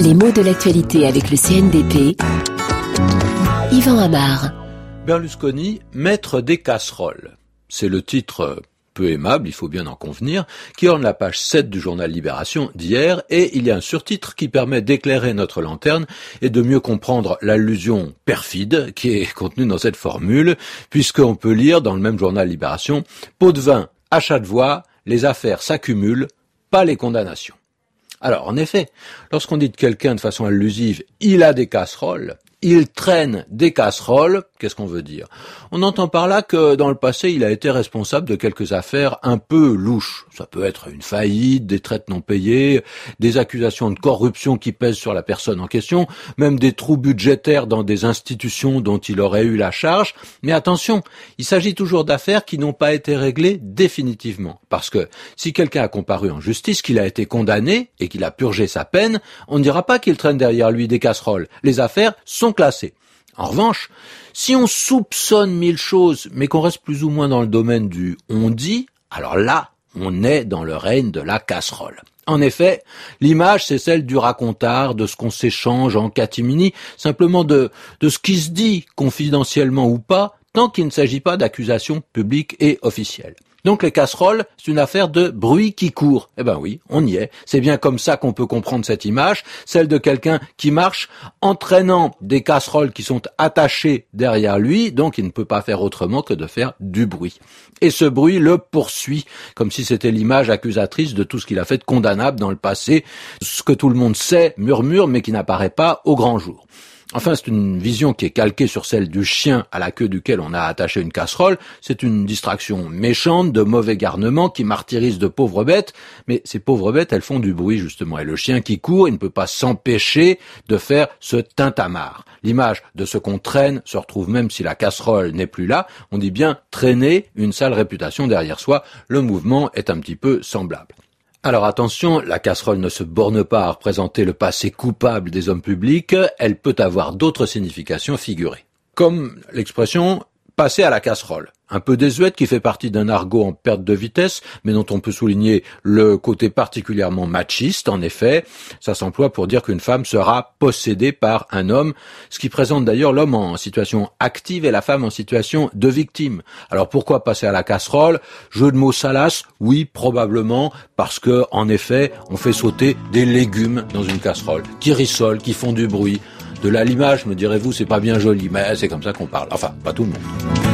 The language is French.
Les mots de l'actualité avec le CNDP. Yvan Amar. Berlusconi, maître des casseroles. C'est le titre peu aimable, il faut bien en convenir, qui orne la page 7 du journal Libération d'hier, et il y a un surtitre qui permet d'éclairer notre lanterne et de mieux comprendre l'allusion perfide qui est contenue dans cette formule, puisqu'on peut lire dans le même journal Libération, pot de vin, achat de voix, les affaires s'accumulent, pas les condamnations. Alors, en effet, lorsqu'on dit de quelqu'un de façon allusive, il a des casseroles, il traîne des casseroles, qu'est-ce qu'on veut dire? On entend par là que dans le passé, il a été responsable de quelques affaires un peu louches. Ça peut être une faillite, des traites non payées, des accusations de corruption qui pèsent sur la personne en question, même des trous budgétaires dans des institutions dont il aurait eu la charge. Mais attention, il s'agit toujours d'affaires qui n'ont pas été réglées définitivement. Parce que si quelqu'un a comparu en justice, qu'il a été condamné et qu'il a purgé sa peine, on ne dira pas qu'il traîne derrière lui des casseroles. Les affaires sont En revanche, si on soupçonne mille choses, mais qu'on reste plus ou moins dans le domaine du on dit, alors là, on est dans le règne de la casserole. En effet, l'image, c'est celle du racontard, de ce qu'on s'échange en catimini, simplement de, de ce qui se dit, confidentiellement ou pas, tant qu'il ne s'agit pas d'accusations publiques et officielles. Donc les casseroles, c'est une affaire de bruit qui court. Eh ben oui, on y est. C'est bien comme ça qu'on peut comprendre cette image, celle de quelqu'un qui marche entraînant des casseroles qui sont attachées derrière lui, donc il ne peut pas faire autrement que de faire du bruit. Et ce bruit le poursuit, comme si c'était l'image accusatrice de tout ce qu'il a fait de condamnable dans le passé, ce que tout le monde sait, murmure, mais qui n'apparaît pas au grand jour. Enfin, c'est une vision qui est calquée sur celle du chien à la queue duquel on a attaché une casserole. C'est une distraction méchante, de mauvais garnement, qui martyrise de pauvres bêtes. Mais ces pauvres bêtes, elles font du bruit, justement. Et le chien qui court, il ne peut pas s'empêcher de faire ce tintamarre. L'image de ce qu'on traîne se retrouve même si la casserole n'est plus là. On dit bien traîner une sale réputation derrière soi. Le mouvement est un petit peu semblable. Alors attention, la casserole ne se borne pas à représenter le passé coupable des hommes publics, elle peut avoir d'autres significations figurées. Comme l'expression passer à la casserole un peu désuète, qui fait partie d'un argot en perte de vitesse, mais dont on peut souligner le côté particulièrement machiste. En effet, ça s'emploie pour dire qu'une femme sera possédée par un homme, ce qui présente d'ailleurs l'homme en situation active et la femme en situation de victime. Alors pourquoi passer à la casserole? Jeu de mots salace Oui, probablement, parce que, en effet, on fait sauter des légumes dans une casserole, qui rissolent, qui font du bruit. De là l'image, me direz-vous, c'est pas bien joli, mais c'est comme ça qu'on parle. Enfin, pas tout le monde.